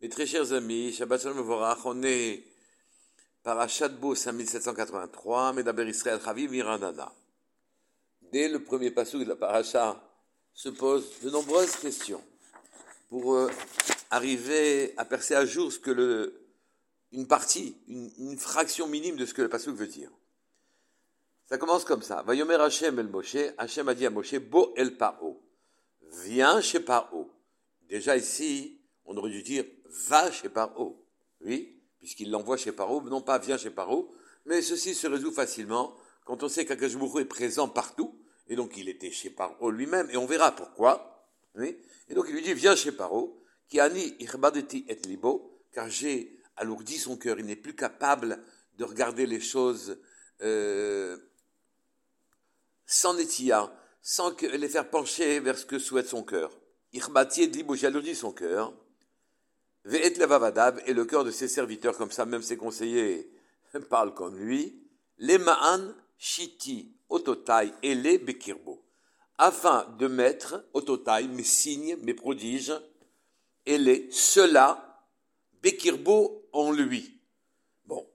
Mes très chers amis, Shabbat Shalom Vorach, on est Parashat Bo 5783, Medaber Israël Chaviv Miranana. Dès le premier passage de la paracha se posent de nombreuses questions pour euh, arriver à percer à jour ce que le, une partie, une, une fraction minime de ce que le passage veut dire. Ça commence comme ça. Vayomer Hashem el Moshe, Hashem a dit à Moshe, Bo el Paro. Viens chez Paro. Déjà ici, on aurait dû dire va chez Paro. Oui, puisqu'il l'envoie chez Paro, non pas viens chez Paro, mais ceci se résout facilement quand on sait qu'Akashbourou est présent partout, et donc il était chez Paro lui-même, et on verra pourquoi. Oui, et donc il lui dit viens chez Paro, qui ani irbadeti et libo, car j'ai alourdi son cœur, il n'est plus capable de regarder les choses euh, sans nettia, sans que, les faire pencher vers ce que souhaite son cœur. Irbati et libo, j'ai alourdi son cœur. Ve'et et le cœur de ses serviteurs, comme ça même ses conseillers parlent comme lui, les ma'an shiti ototai et les bekirbo, afin de mettre ototai, mes signes, mes prodiges, et les cela bekirbo en lui. Bon,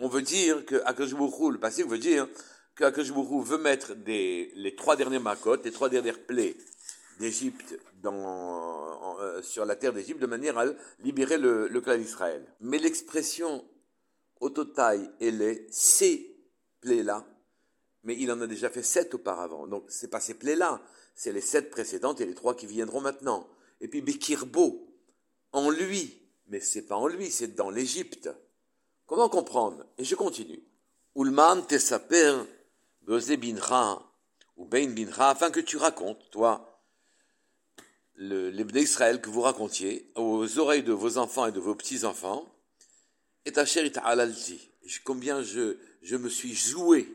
on veut dire que Akashbuchou, le passé veut dire que veut mettre les trois dernières makotes, les trois dernières plaies d'Égypte euh, sur la terre d'Égypte de manière à libérer le, clan d'Israël. Mais l'expression Ototai et les ces plaies-là, mais il en a déjà fait sept auparavant. Donc c'est pas ces plaies-là, c'est les sept précédentes et les trois qui viendront maintenant. Et puis Bekirbo, en lui, mais c'est pas en lui, c'est dans l'Égypte. Comment comprendre? Et je continue. Ulman tesaper binra ou bein binra, afin que tu racontes, toi, le, d'Israël que vous racontiez aux oreilles de vos enfants et de vos petits-enfants, et Asher alalti, combien je, me suis joué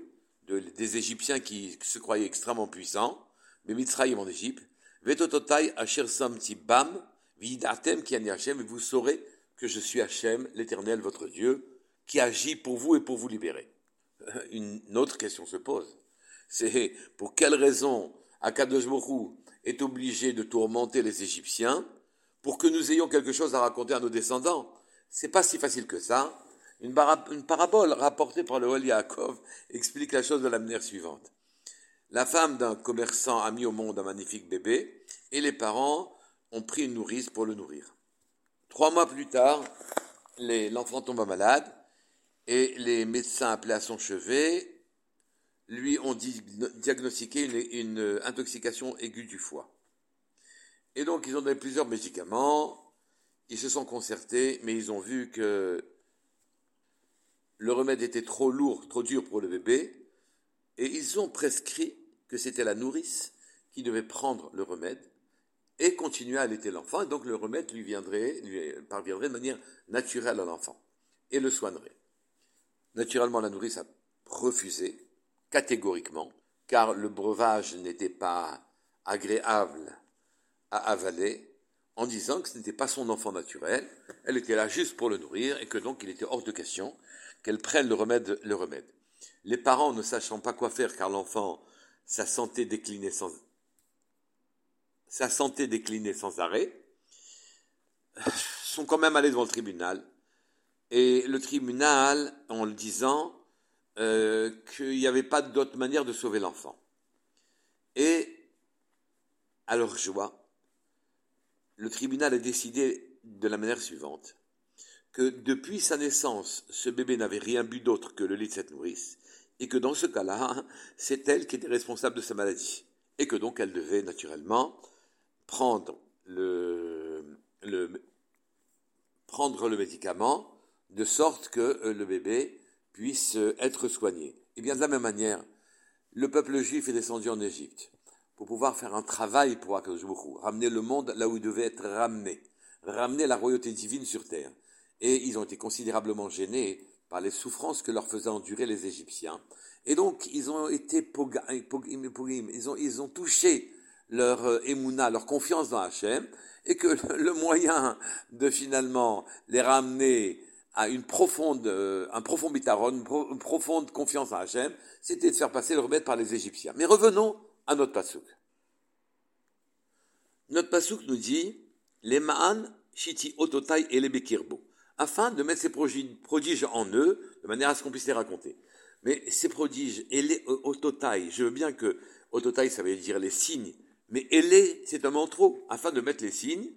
de, des Égyptiens qui se croyaient extrêmement puissants, mais Mitzrayim en Égypte, Vetototai Asher Samti Bam, Vidatem Hashem, et vous saurez que je suis Hachem, l'Éternel, votre Dieu, qui agit pour vous et pour vous libérer. Une autre question se pose. C'est pour quelle raison Akadosh Baruch est obligé de tourmenter les Égyptiens pour que nous ayons quelque chose à raconter à nos descendants. C'est pas si facile que ça. Une, parabole rapportée par le Wali Yaakov explique la chose de la manière suivante. La femme d'un commerçant a mis au monde un magnifique bébé et les parents ont pris une nourrice pour le nourrir. Trois mois plus tard, l'enfant tomba malade et les médecins appelés à son chevet lui ont diagnostiqué une, une, intoxication aiguë du foie. Et donc ils ont donné plusieurs médicaments, ils se sont concertés, mais ils ont vu que le remède était trop lourd, trop dur pour le bébé, et ils ont prescrit que c'était la nourrice qui devait prendre le remède et continuer à allaiter l'enfant, et donc le remède lui, viendrait, lui parviendrait de manière naturelle à l'enfant, et le soignerait. Naturellement, la nourrice a refusé, catégoriquement, car le breuvage n'était pas agréable à avaler, en disant que ce n'était pas son enfant naturel, elle était là juste pour le nourrir, et que donc il était hors de question qu'elle prenne le remède, le remède. Les parents, ne sachant pas quoi faire, car l'enfant, sa santé déclinait sans, sa santé déclinait sans arrêt, sont quand même allés devant le tribunal. Et le tribunal, en le disant, euh, qu'il n'y avait pas d'autre manière de sauver l'enfant. Et, à leur joie, le tribunal a décidé de la manière suivante, que depuis sa naissance, ce bébé n'avait rien bu d'autre que le lait de cette nourrice, et que dans ce cas-là, c'est elle qui était responsable de sa maladie, et que donc elle devait naturellement prendre le, médicament de sorte que euh, le bébé puisse être soigné. Et bien de la même manière, le peuple juif est descendu en Égypte pour pouvoir faire un travail pour Akadosh ramener le monde là où il devait être ramené, ramener la royauté divine sur terre. Et ils ont été considérablement gênés par les souffrances que leur faisaient endurer les Égyptiens. Et donc, ils ont été ont, ils ont touché leur émouna, leur confiance dans Hachem, et que le moyen de finalement les ramener à une profonde, euh, un profond bitaron, une, profonde confiance en Hachem, c'était de faire passer le remède par les Égyptiens. Mais revenons à notre pasouk. Notre pasouk nous dit, les ma'an Shiti Ototai et les Bekirbo, afin de mettre ces prodiges en eux, de manière à ce qu'on puisse les raconter. Mais ces prodiges, et les Ototai, je veux bien que Ototai, ça veut dire les signes, mais Elé, c'est un mot trop, afin de mettre les signes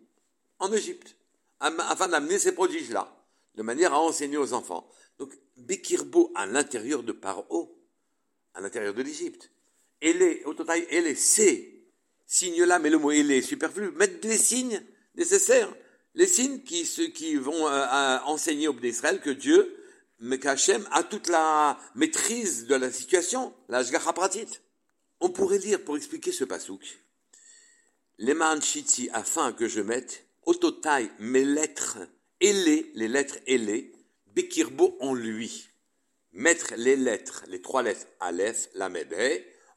en Égypte, afin d'amener ces prodiges-là, de manière à enseigner aux enfants. Donc, Bekirbo à l'intérieur de Paro, à l'intérieur de l'Égypte. Elé, Ototai, Elé, ces signes-là, mais le mot Elé est superflu, mettre les signes nécessaires, les signes qui, qui vont euh, enseigner au peuple d'Israël que Dieu, Mekachem, a toute la maîtrise de la situation, la Pratit. On pourrait lire, pour expliquer ce pasouk, Leman Shiti, afin que je mette, Ototai, mes lettres, Les lettres Elé, Bekirbo en lui. Mettre les lettres, les trois lettres Aleph, Lamed,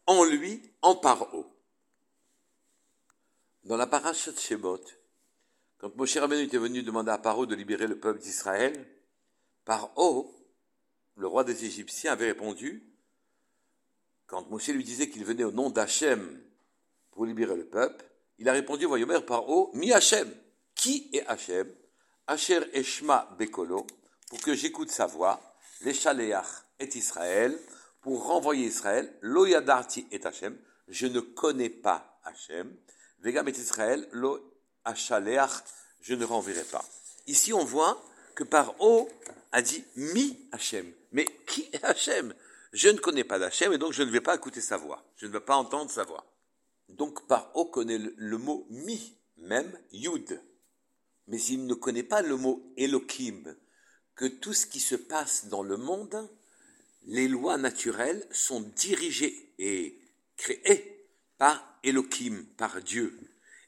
en lui, en paro. Dans la parashat Shemot, quand Moshe Rabbeinu était venu demander à Paro de libérer le peuple d'Israël, Paro, le roi des Égyptiens, avait répondu, quand Moshe lui disait qu'il venait au nom d'Hachem pour libérer le peuple, il a répondu, voyons Paro, mi Hachem. Qui est Hachem? Asher Eshma Bekolo, pour que j'écoute sa voix, les et Israël, pour renvoyer Israël, lo yadarti et Hachem, je ne connais pas Hachem, Vegam et Israël, lo achaleach, je ne renverrai pas. Ici, on voit que par O a dit mi Hachem. Mais qui est Hachem? Je ne connais pas d'Hachem et donc je ne vais pas écouter sa voix. Je ne vais pas entendre sa voix. Donc par O connaît le, mot mi, même Yud. Mais il ne connaît pas le mot Elohim, que tout ce qui se passe dans le monde, les lois naturelles sont dirigées et créées par Elohim, par Dieu.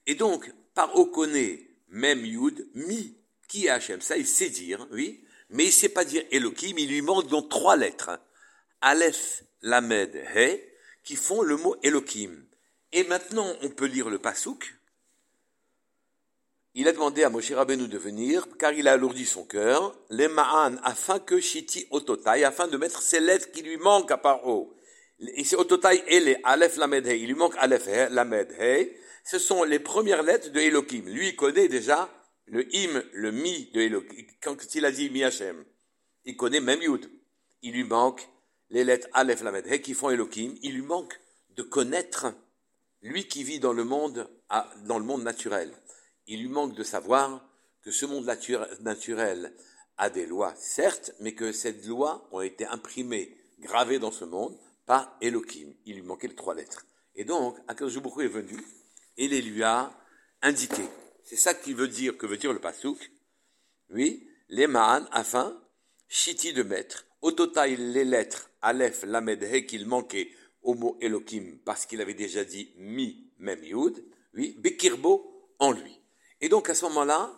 Et donc, par Okone, même Yud, Mi, qui est Hachem, ça il sait dire, oui, mais il ne sait pas dire Elohim, il lui manque donc trois lettres, Aleph, Lamed, He, qui font le mot Elohim. Et maintenant, on peut lire le Pasouk. Il a demandé à Moshe Rabbeinu de venir, car il a alourdi son cœur, les Ma'an, afin que Shiti Ototai, afin de mettre ces lettres qui lui manquent à Paro. Ici, Ototai et les Aleph Lamed He. Il lui manque Aleph Lamed He. Ce sont les premières lettres de Elohim. Lui, il connaît déjà le Im, le Mi de Elohim. Quand il a dit Mi Hashem, il connaît même Yud. Il lui manque les lettres Aleph Lamed He qui font Elohim. Il lui manque de connaître lui qui vit dans le monde, dans le monde naturel. Il lui manque de savoir que ce monde naturel a des lois, certes, mais que ces lois ont été imprimées, gravées dans ce monde pas Elohim. Il lui manquait les trois lettres. Et donc, Akadosh est venu et les lui a indiqués. C'est ça qui veut dire, que veut dire le pasouk. Oui, les ma'an, afin, shiti de maître, ototaï les lettres, aleph, lamed, he, qu'il manquait au mot Elohim, parce qu'il avait déjà dit mi, même yud, oui, bekirbo, en lui. Et donc, à ce moment-là,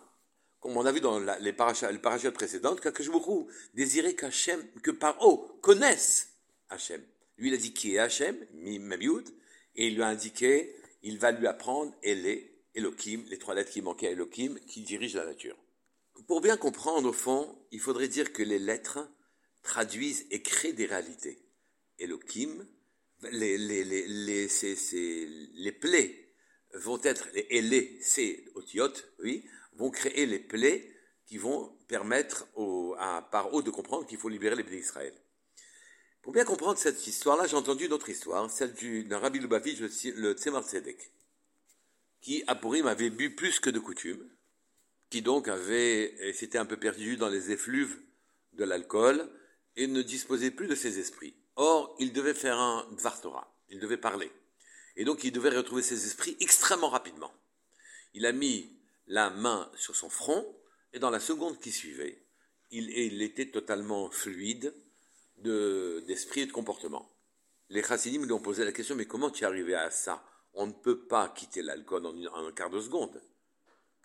comme on a vu dans les parachutes précédentes, qu'Akadosh désirait que Paro connaisse Hachem. Lui, il a dit qui est Hachem, Memiud, et il lui a indiqué, il va lui apprendre Elé, Elohim, les trois lettres qui manquaient à Elohim, qui dirigent la nature. Pour bien comprendre, au fond, il faudrait dire que les lettres traduisent et créent des réalités. Elohim, les, les, les, les, les plaies vont être, les Elé, c'est Otiot, oui, vont créer les plaies qui vont permettre au, à Paro de comprendre qu'il faut libérer les pays d'Israël. Pour bien comprendre cette histoire-là, j'ai entendu une autre histoire, celle d'un Rabbi Lubavitch, le Tzemar Tzedek, qui à Purim avait bu plus que de coutume, qui donc avait, s'était un peu perdu dans les effluves de l'alcool et ne disposait plus de ses esprits. Or, il devait faire un Dvar Torah, il devait parler. Et donc, il devait retrouver ses esprits extrêmement rapidement. Il a mis la main sur son front, et dans la seconde qui suivait, il, était totalement fluide, d'esprit et de comportement. Les chassidim lui ont posé la question, mais comment tu es arrivé à ça? On ne peut pas quitter l'alcool en, un quart de seconde.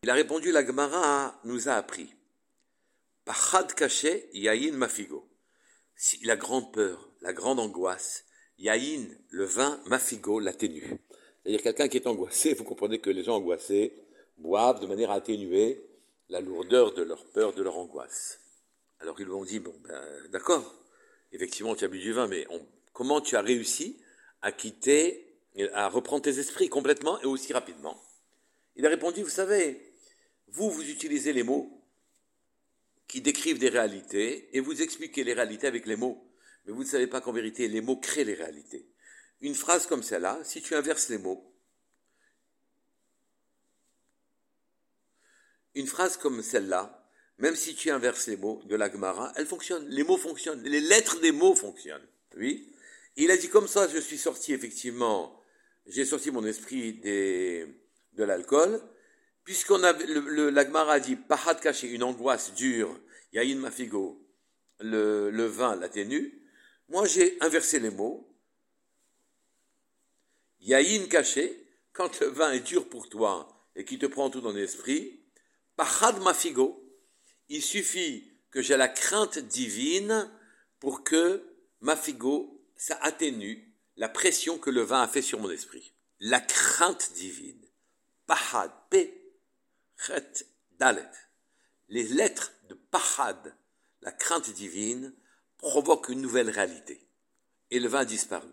Il a répondu, la Gemara nous a appris. Pachad caché, yayin mafigo. La grande peur, la grande angoisse, yayin, le vin, mafigo, l'atténue. C'est-à-dire quelqu'un qui est angoissé, vous comprenez que les gens angoissés boivent de manière à atténuer la lourdeur de leur peur, de leur angoisse. Alors ils lui ont dit, bon ben d'accord, effectivement, tu as bu du vin, mais comment tu as réussi à quitter, à reprendre tes esprits complètement et aussi rapidement? Il a répondu, vous savez, Vous, vous utilisez les mots qui décrivent des réalités et vous expliquez les réalités avec les mots. Mais vous ne savez pas qu'en vérité, les mots créent les réalités. Une phrase comme celle-là, si tu inverses les mots, une phrase comme celle-là, même si tu inverses les mots de l'Agmara, elle fonctionne. Les mots fonctionnent. Les lettres des mots fonctionnent. Oui? Il a dit comme ça, je suis sorti effectivement, j'ai sorti mon esprit des, de l'alcool, puisqu'on a, l'Agmara a dit, pahat caché, une angoisse dure, yaïn mafigo, le, le vin l'atténue. Moi, j'ai inversé les mots. Yaïn caché, quand le vin est dur pour toi et qui te prend tout dans l'esprit, Pachad mafigo, il suffit que j'ai la crainte divine pour que mafigo, ça atténue la pression que le vin a fait sur mon esprit. La crainte divine. Pahad, P, Chet, Dalet. Les lettres de Pahad, la crainte divine, provoquent une nouvelle réalité. Et le vin a disparu.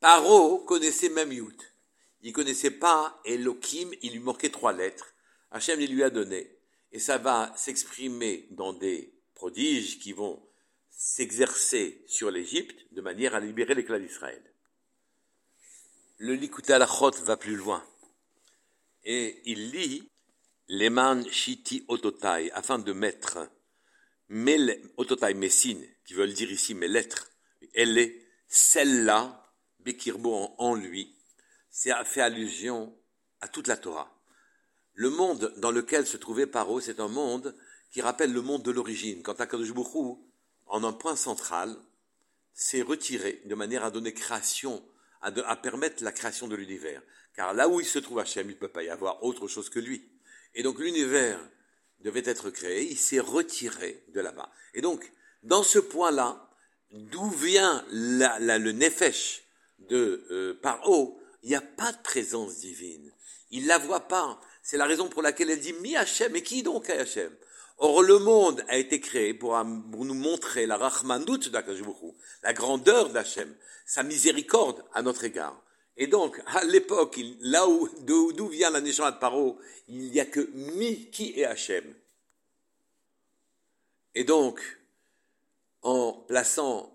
Paro connaissait même Yud. Il connaissait pas Elohim, il lui manquait trois lettres. Hachem les lui a donné et ça va s'exprimer dans des prodiges qui vont s'exercer sur l'Égypte de manière à libérer les clans d'Israël. Le Likuta Lachot va plus loin et il lit Leman Shiti Ototai afin de mettre mes, Ototai Messine, qui veulent dire ici mes lettres, elle est celle-là, Bekirbo en lui, c'est fait allusion à toute la Torah. Le monde dans lequel se trouvait Paro, c'est un monde qui rappelle le monde de l'origine. Quand Akadosh en un point central, s'est retiré de manière à donner création, à, permettre la création de l'univers. Car là où il se trouve Hachem, il ne peut pas y avoir autre chose que lui. Et donc l'univers devait être créé, il s'est retiré de là-bas. Et donc, dans ce point-là, d'où vient le nefesh de euh, Paro, il n'y a pas de présence divine. Il ne la voit pas. C'est la raison pour laquelle elle dit Mi Hachem. Et qui donc est Hachem? Or, le monde a été créé pour, nous montrer la rachmanut d'Akashbuchu, la grandeur d'Hachem, sa miséricorde à notre égard. Et donc, à l'époque, là où, d'où vient la nation de Paro, il n'y a que Mi qui est Hachem. Et donc, en plaçant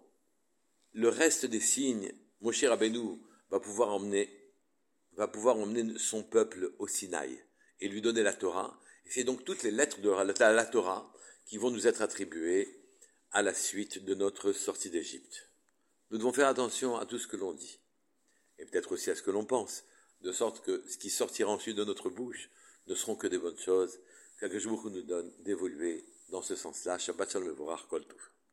le reste des signes, Moshe Rabbeinu va pouvoir emmener, va pouvoir emmener son peuple au Sinaï et lui donner la Torah. Et c'est donc toutes les lettres de la Torah qui vont nous être attribuées à la suite de notre sortie d'Égypte. Nous devons faire attention à tout ce que l'on dit, et peut-être aussi à ce que l'on pense, de sorte que ce qui sortira ensuite de notre bouche ne seront que des bonnes choses, qu'Akashbuch nous donne d'évoluer dans ce sens-là. Shabbat Shalom